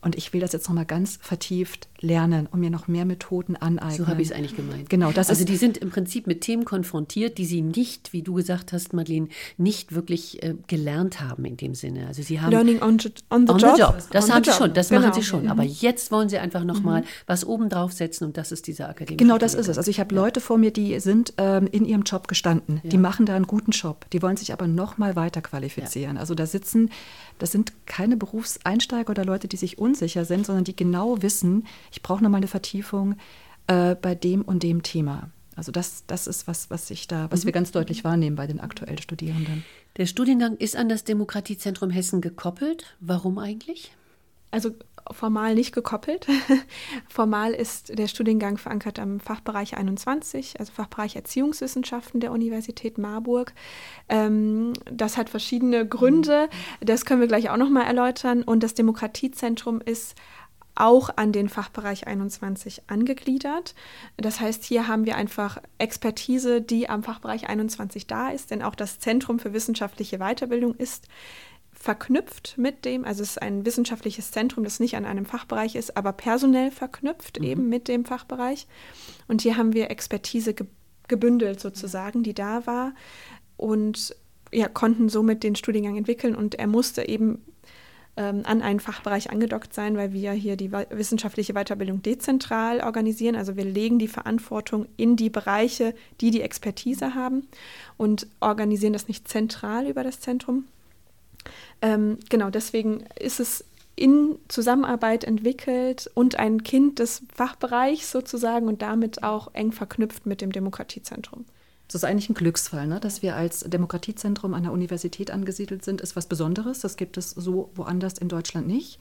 Und ich will das jetzt nochmal ganz vertieft lernen und mir noch mehr Methoden aneignen. So habe ich es eigentlich gemeint. Genau, das also die sind im Prinzip mit Themen konfrontiert, die sie nicht, wie du gesagt hast, Madeleine, nicht wirklich äh, gelernt haben in dem Sinne. Also sie haben Learning on, on the on job. The job. Das on haben sie schon, das genau. machen sie schon. Mhm. Aber jetzt wollen sie einfach nochmal mhm. was oben draufsetzen und das ist dieser Akademie. Genau, das ist es. Also ich habe ja. Leute vor mir, die sind ähm, in ihrem Job gestanden. Ja. Die machen da einen guten Job. Die wollen sich aber nochmal weiter qualifizieren. Ja. Also da sitzen, das sind keine Berufseinsteiger oder Leute, die sich unsicher sind, sondern die genau wissen, ich brauche nochmal eine Vertiefung äh, bei dem und dem Thema. Also das, das ist was, was ich da, was mhm. wir ganz deutlich wahrnehmen bei den aktuell Studierenden. Der Studiengang ist an das Demokratiezentrum Hessen gekoppelt. Warum eigentlich? Also formal nicht gekoppelt. formal ist der Studiengang verankert am Fachbereich 21, also Fachbereich Erziehungswissenschaften der Universität Marburg. Ähm, das hat verschiedene Gründe. Das können wir gleich auch noch mal erläutern. Und das Demokratiezentrum ist auch an den Fachbereich 21 angegliedert. Das heißt, hier haben wir einfach Expertise, die am Fachbereich 21 da ist, denn auch das Zentrum für wissenschaftliche Weiterbildung ist verknüpft mit dem, also es ist ein wissenschaftliches Zentrum, das nicht an einem Fachbereich ist, aber personell verknüpft mhm. eben mit dem Fachbereich. Und hier haben wir Expertise ge gebündelt sozusagen, die da war und ja, konnten somit den Studiengang entwickeln und er musste eben ähm, an einen Fachbereich angedockt sein, weil wir hier die wissenschaftliche Weiterbildung dezentral organisieren. Also wir legen die Verantwortung in die Bereiche, die die Expertise haben und organisieren das nicht zentral über das Zentrum. Ähm, genau, deswegen ist es in Zusammenarbeit entwickelt und ein Kind des Fachbereichs sozusagen und damit auch eng verknüpft mit dem Demokratiezentrum. Das ist eigentlich ein Glücksfall, ne? dass wir als Demokratiezentrum an der Universität angesiedelt sind, ist was Besonderes. Das gibt es so woanders in Deutschland nicht.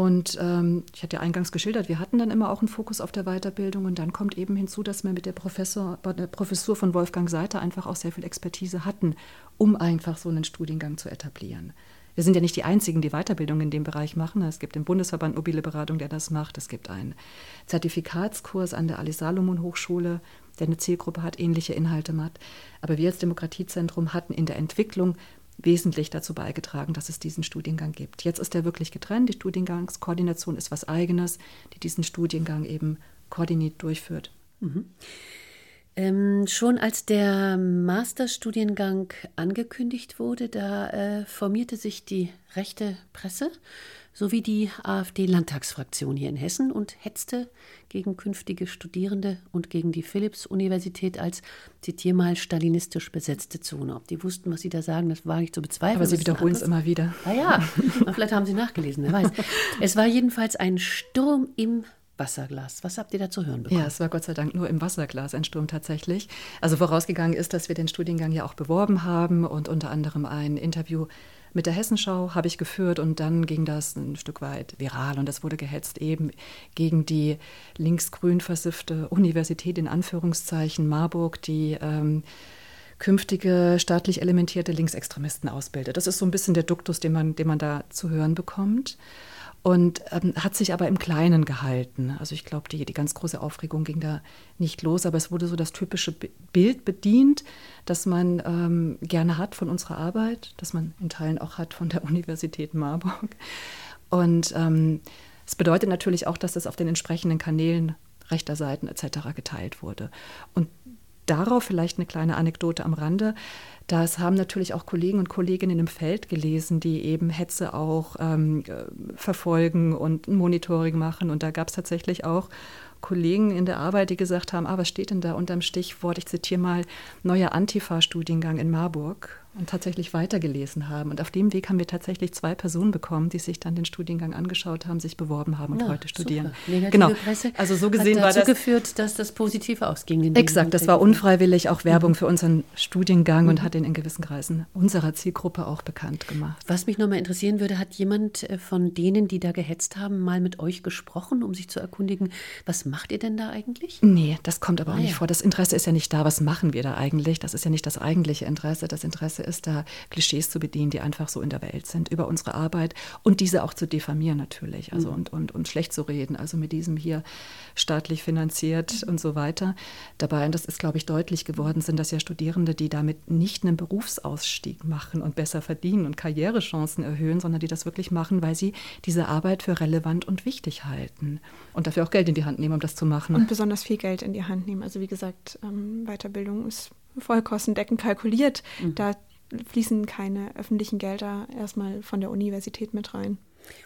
Und ähm, ich hatte ja eingangs geschildert, wir hatten dann immer auch einen Fokus auf der Weiterbildung und dann kommt eben hinzu, dass wir mit der, Professor, der Professur von Wolfgang Seiter einfach auch sehr viel Expertise hatten, um einfach so einen Studiengang zu etablieren. Wir sind ja nicht die Einzigen, die Weiterbildung in dem Bereich machen. Es gibt den Bundesverband Mobile Beratung, der das macht. Es gibt einen Zertifikatskurs an der Alice Salomon Hochschule der eine Zielgruppe hat, ähnliche Inhalte hat. Aber wir als Demokratiezentrum hatten in der Entwicklung wesentlich dazu beigetragen, dass es diesen Studiengang gibt. Jetzt ist er wirklich getrennt. Die Studiengangskoordination ist was Eigenes, die diesen Studiengang eben koordiniert durchführt. Mhm. Ähm, schon als der Masterstudiengang angekündigt wurde, da äh, formierte sich die rechte Presse sowie die AfD-Landtagsfraktion hier in Hessen und hetzte gegen künftige Studierende und gegen die Philipps-Universität als, zitiere mal, stalinistisch besetzte Zone. Ob die wussten, was sie da sagen, das wage ich zu bezweifeln. Aber sie wiederholen es immer wieder. Ah ja, vielleicht haben sie nachgelesen, wer weiß. Es war jedenfalls ein Sturm im Wasserglas. Was habt ihr da zu hören bekommen? Ja, es war Gott sei Dank nur im Wasserglas ein Sturm tatsächlich. Also vorausgegangen ist, dass wir den Studiengang ja auch beworben haben und unter anderem ein Interview mit der Hessenschau habe ich geführt und dann ging das ein Stück weit viral und das wurde gehetzt eben gegen die linksgrün versiffte Universität in Anführungszeichen Marburg, die ähm, künftige staatlich elementierte Linksextremisten ausbildet. Das ist so ein bisschen der Duktus, den man, den man da zu hören bekommt und ähm, hat sich aber im Kleinen gehalten. Also ich glaube, die, die ganz große Aufregung ging da nicht los, aber es wurde so das typische Bild bedient, das man ähm, gerne hat von unserer Arbeit, das man in Teilen auch hat von der Universität Marburg. Und ähm, es bedeutet natürlich auch, dass das auf den entsprechenden Kanälen rechter Seiten etc. geteilt wurde. Und darauf vielleicht eine kleine Anekdote am Rande. Das haben natürlich auch Kollegen und Kolleginnen im Feld gelesen, die eben Hetze auch ähm, äh, verfolgen und Monitoring machen. Und da gab es tatsächlich auch Kollegen in der Arbeit, die gesagt haben, ah, was steht denn da unterm Stichwort? Ich zitiere mal, neuer Antifa-Studiengang in Marburg und tatsächlich weitergelesen haben. Und auf dem Weg haben wir tatsächlich zwei Personen bekommen, die sich dann den Studiengang angeschaut haben, sich beworben haben und ja, heute studieren. Genau. Presse also so gesehen hat dazu war das geführt, dass das positiv ausging. exakt, das war unfreiwillig auch Werbung mhm. für unseren Studiengang mhm. und hat ihn in gewissen Kreisen unserer Zielgruppe auch bekannt gemacht. Was mich nochmal interessieren würde, hat jemand äh, von denen, die da gehetzt haben, mal mit euch gesprochen, um sich zu erkundigen, was macht ihr denn da eigentlich? Nee, das kommt aber auch ah, nicht ja. vor. Das Interesse ist ja nicht da. Was machen wir da eigentlich? Das ist ja nicht das eigentliche Interesse. Das Interesse Interesse ist, da Klischees zu bedienen, die einfach so in der Welt sind über unsere Arbeit und diese auch zu diffamieren natürlich, also mhm. und, und, und schlecht zu reden, also mit diesem hier staatlich finanziert mhm. und so weiter. Dabei, und das ist, glaube ich, deutlich geworden, sind das ja Studierende, die damit nicht einen Berufsausstieg machen und besser verdienen und Karrierechancen erhöhen, sondern die das wirklich machen, weil sie diese Arbeit für relevant und wichtig halten und dafür auch Geld in die Hand nehmen, um das zu machen. Und besonders viel Geld in die Hand nehmen. Also wie gesagt, ähm, Weiterbildung ist vollkostendeckend kalkuliert. Mhm. Da fließen keine öffentlichen Gelder erstmal von der Universität mit rein.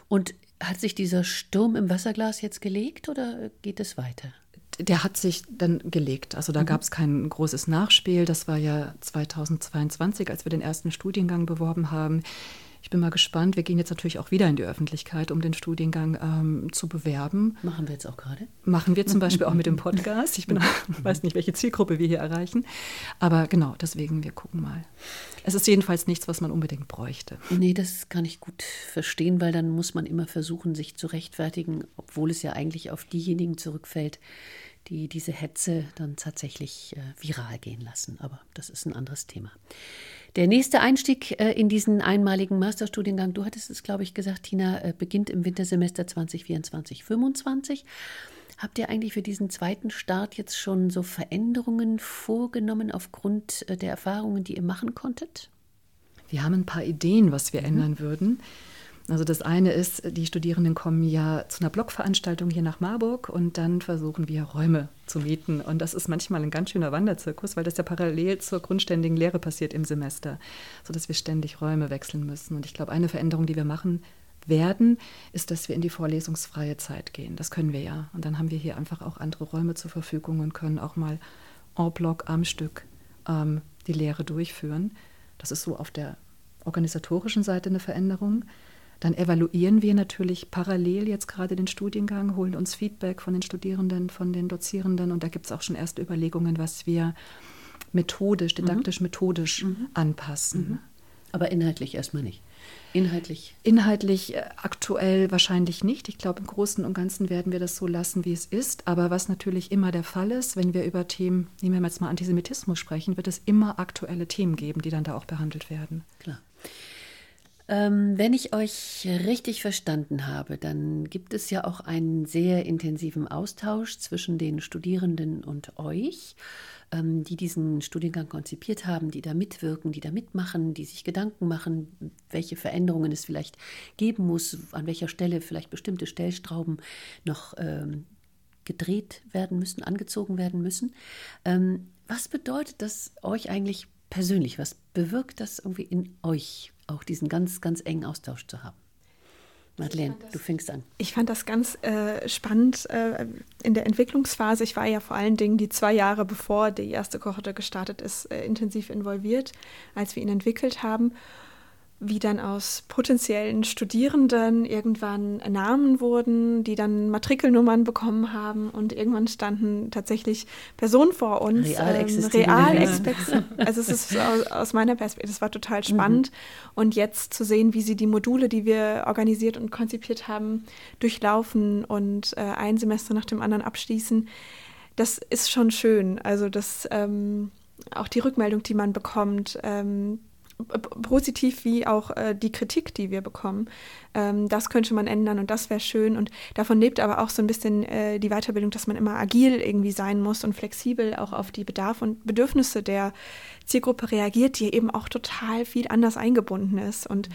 Und hat sich dieser Sturm im Wasserglas jetzt gelegt oder geht es weiter? Der hat sich dann gelegt. Also da mhm. gab es kein großes Nachspiel. Das war ja 2022, als wir den ersten Studiengang beworben haben. Ich bin mal gespannt. Wir gehen jetzt natürlich auch wieder in die Öffentlichkeit, um den Studiengang ähm, zu bewerben. Machen wir jetzt auch gerade? Machen wir zum Beispiel auch mit dem Podcast. Ich bin, weiß nicht, welche Zielgruppe wir hier erreichen. Aber genau, deswegen, wir gucken mal. Es ist jedenfalls nichts, was man unbedingt bräuchte. Nee, das kann ich gut verstehen, weil dann muss man immer versuchen, sich zu rechtfertigen, obwohl es ja eigentlich auf diejenigen zurückfällt, die diese Hetze dann tatsächlich äh, viral gehen lassen. Aber das ist ein anderes Thema. Der nächste Einstieg äh, in diesen einmaligen Masterstudiengang, du hattest es, glaube ich, gesagt, Tina, äh, beginnt im Wintersemester 2024-25. Habt ihr eigentlich für diesen zweiten Start jetzt schon so Veränderungen vorgenommen aufgrund äh, der Erfahrungen, die ihr machen konntet? Wir haben ein paar Ideen, was wir mhm. ändern würden. Also das eine ist, die Studierenden kommen ja zu einer Blogveranstaltung hier nach Marburg und dann versuchen wir Räume zu mieten. Und das ist manchmal ein ganz schöner Wanderzirkus, weil das ja parallel zur grundständigen Lehre passiert im Semester, sodass wir ständig Räume wechseln müssen. Und ich glaube, eine Veränderung, die wir machen werden, ist, dass wir in die vorlesungsfreie Zeit gehen. Das können wir ja. Und dann haben wir hier einfach auch andere Räume zur Verfügung und können auch mal en bloc am Stück ähm, die Lehre durchführen. Das ist so auf der organisatorischen Seite eine Veränderung. Dann evaluieren wir natürlich parallel jetzt gerade den Studiengang, holen uns Feedback von den Studierenden, von den Dozierenden und da gibt es auch schon erste Überlegungen, was wir methodisch, didaktisch-methodisch mhm. mhm. anpassen. Mhm. Aber inhaltlich erstmal nicht. Inhaltlich? Inhaltlich äh, aktuell wahrscheinlich nicht. Ich glaube, im Großen und Ganzen werden wir das so lassen, wie es ist. Aber was natürlich immer der Fall ist, wenn wir über Themen, nehmen wir jetzt mal Antisemitismus sprechen, wird es immer aktuelle Themen geben, die dann da auch behandelt werden. Klar. Ähm, wenn ich euch richtig verstanden habe, dann gibt es ja auch einen sehr intensiven Austausch zwischen den Studierenden und euch, ähm, die diesen Studiengang konzipiert haben, die da mitwirken, die da mitmachen, die sich Gedanken machen, welche Veränderungen es vielleicht geben muss, an welcher Stelle vielleicht bestimmte Stellstrauben noch ähm, gedreht werden müssen, angezogen werden müssen. Ähm, was bedeutet das euch eigentlich persönlich? Was bewirkt das irgendwie in euch? Auch diesen ganz, ganz engen Austausch zu haben. Madeleine, das, du fängst an. Ich fand das ganz äh, spannend äh, in der Entwicklungsphase. Ich war ja vor allen Dingen die zwei Jahre bevor die erste Kohorte gestartet ist, äh, intensiv involviert, als wir ihn entwickelt haben wie dann aus potenziellen Studierenden irgendwann Namen wurden, die dann Matrikelnummern bekommen haben und irgendwann standen tatsächlich Personen vor uns. Real existierende. Ähm, real also es ist aus, aus meiner Perspektive, das war total mhm. spannend. Mhm. Und jetzt zu sehen, wie sie die Module, die wir organisiert und konzipiert haben, durchlaufen und äh, ein Semester nach dem anderen abschließen, das ist schon schön. Also das ähm, auch die Rückmeldung, die man bekommt, ähm, positiv wie auch äh, die Kritik, die wir bekommen. Ähm, das könnte man ändern und das wäre schön. Und davon lebt aber auch so ein bisschen äh, die Weiterbildung, dass man immer agil irgendwie sein muss und flexibel auch auf die Bedarfe und Bedürfnisse der Zielgruppe reagiert, die eben auch total viel anders eingebunden ist. Und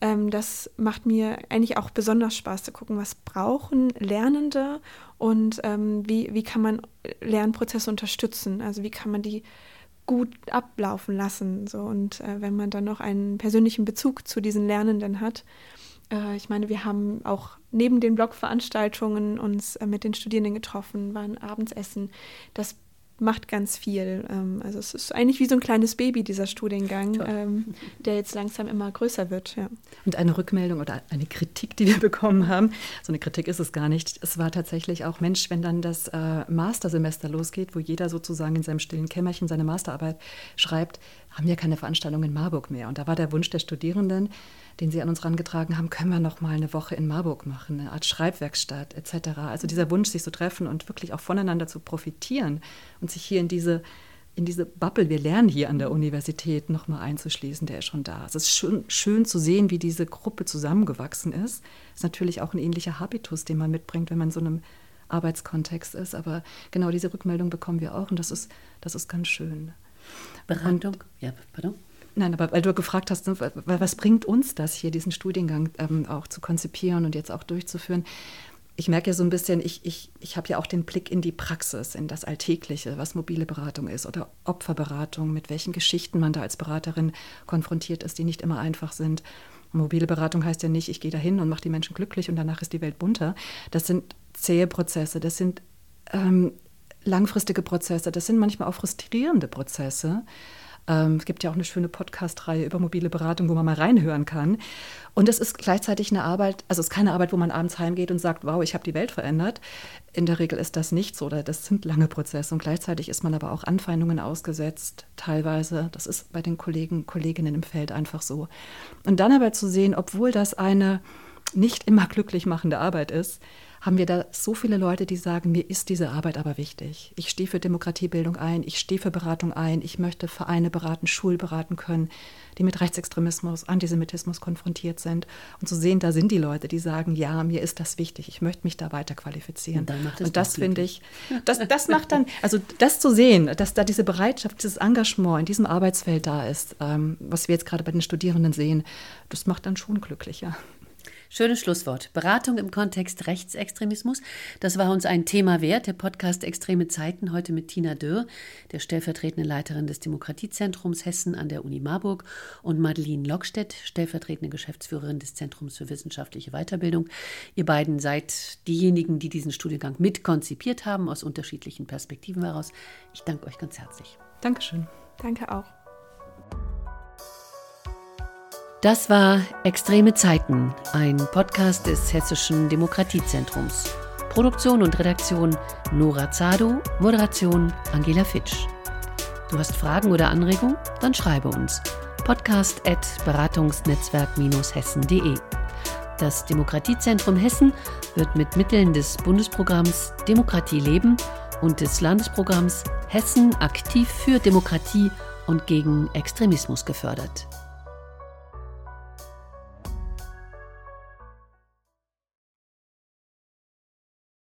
ähm, das macht mir eigentlich auch besonders Spaß zu gucken, was brauchen Lernende und ähm, wie, wie kann man Lernprozesse unterstützen. Also wie kann man die gut ablaufen lassen. So. Und äh, wenn man dann noch einen persönlichen Bezug zu diesen Lernenden hat, äh, ich meine, wir haben auch neben den Blogveranstaltungen uns äh, mit den Studierenden getroffen, waren abends essen. Das macht ganz viel. Ähm, also es ist eigentlich wie so ein kleines Baby, dieser Studiengang, ähm, der jetzt langsam immer größer wird. Ja. Und eine Rückmeldung oder eine Kritik, die wir bekommen haben, so eine Kritik ist es gar nicht. Es war tatsächlich auch, Mensch, wenn dann das äh, Mastersemester losgeht, wo jeder sozusagen in seinem stillen Kämmerchen seine Masterarbeit schreibt, haben wir keine Veranstaltung in Marburg mehr. Und da war der Wunsch der Studierenden, den sie an uns herangetragen haben, können wir noch mal eine Woche in Marburg machen, eine Art Schreibwerkstatt etc. Also dieser Wunsch, sich zu treffen und wirklich auch voneinander zu profitieren und sich hier in diese in diese Bubble, wir lernen hier an der Universität, nochmal einzuschließen, der ist schon da. Es ist schön, schön zu sehen, wie diese Gruppe zusammengewachsen ist. Es ist natürlich auch ein ähnlicher Habitus, den man mitbringt, wenn man in so einem Arbeitskontext ist. Aber genau diese Rückmeldung bekommen wir auch und das ist, das ist ganz schön. Beratung? Und, ja, pardon. Nein, aber weil du gefragt hast, ne, was bringt uns das hier, diesen Studiengang ähm, auch zu konzipieren und jetzt auch durchzuführen? Ich merke ja so ein bisschen, ich, ich, ich habe ja auch den Blick in die Praxis, in das Alltägliche, was mobile Beratung ist oder Opferberatung, mit welchen Geschichten man da als Beraterin konfrontiert ist, die nicht immer einfach sind. Mobile Beratung heißt ja nicht, ich gehe dahin und mache die Menschen glücklich und danach ist die Welt bunter. Das sind zähe Prozesse, das sind ähm, langfristige Prozesse, das sind manchmal auch frustrierende Prozesse. Ähm, es gibt ja auch eine schöne Podcast-Reihe über mobile Beratung, wo man mal reinhören kann. Und es ist gleichzeitig eine Arbeit, also es ist keine Arbeit, wo man abends heimgeht und sagt, wow, ich habe die Welt verändert. In der Regel ist das nicht so, oder das sind lange Prozesse. Und gleichzeitig ist man aber auch Anfeindungen ausgesetzt, teilweise. Das ist bei den Kollegen, Kolleginnen im Feld einfach so. Und dann aber zu sehen, obwohl das eine nicht immer glücklich machende Arbeit ist, haben wir da so viele Leute, die sagen, mir ist diese Arbeit aber wichtig. Ich stehe für Demokratiebildung ein, ich stehe für Beratung ein, ich möchte Vereine beraten, Schulen beraten können, die mit Rechtsextremismus, Antisemitismus konfrontiert sind. Und zu sehen, da sind die Leute, die sagen, ja, mir ist das wichtig, ich möchte mich da weiter qualifizieren. Und, und das finde ich, das, das macht dann, also das zu sehen, dass da diese Bereitschaft, dieses Engagement in diesem Arbeitsfeld da ist, ähm, was wir jetzt gerade bei den Studierenden sehen, das macht dann schon glücklicher. Schönes Schlusswort. Beratung im Kontext Rechtsextremismus. Das war uns ein Thema wert. Der Podcast Extreme Zeiten heute mit Tina Dürr, der stellvertretenden Leiterin des Demokratiezentrums Hessen an der Uni Marburg und Madeline Lockstedt, stellvertretende Geschäftsführerin des Zentrums für wissenschaftliche Weiterbildung. Ihr beiden seid diejenigen, die diesen Studiengang mitkonzipiert haben, aus unterschiedlichen Perspektiven heraus. Ich danke euch ganz herzlich. Dankeschön. Danke auch. Das war Extreme Zeiten, ein Podcast des Hessischen Demokratiezentrums. Produktion und Redaktion Nora Zado, Moderation Angela Fitsch. Du hast Fragen oder Anregungen? Dann schreibe uns. Podcast at beratungsnetzwerk-hessen.de. Das Demokratiezentrum Hessen wird mit Mitteln des Bundesprogramms Demokratie leben und des Landesprogramms Hessen aktiv für Demokratie und gegen Extremismus gefördert.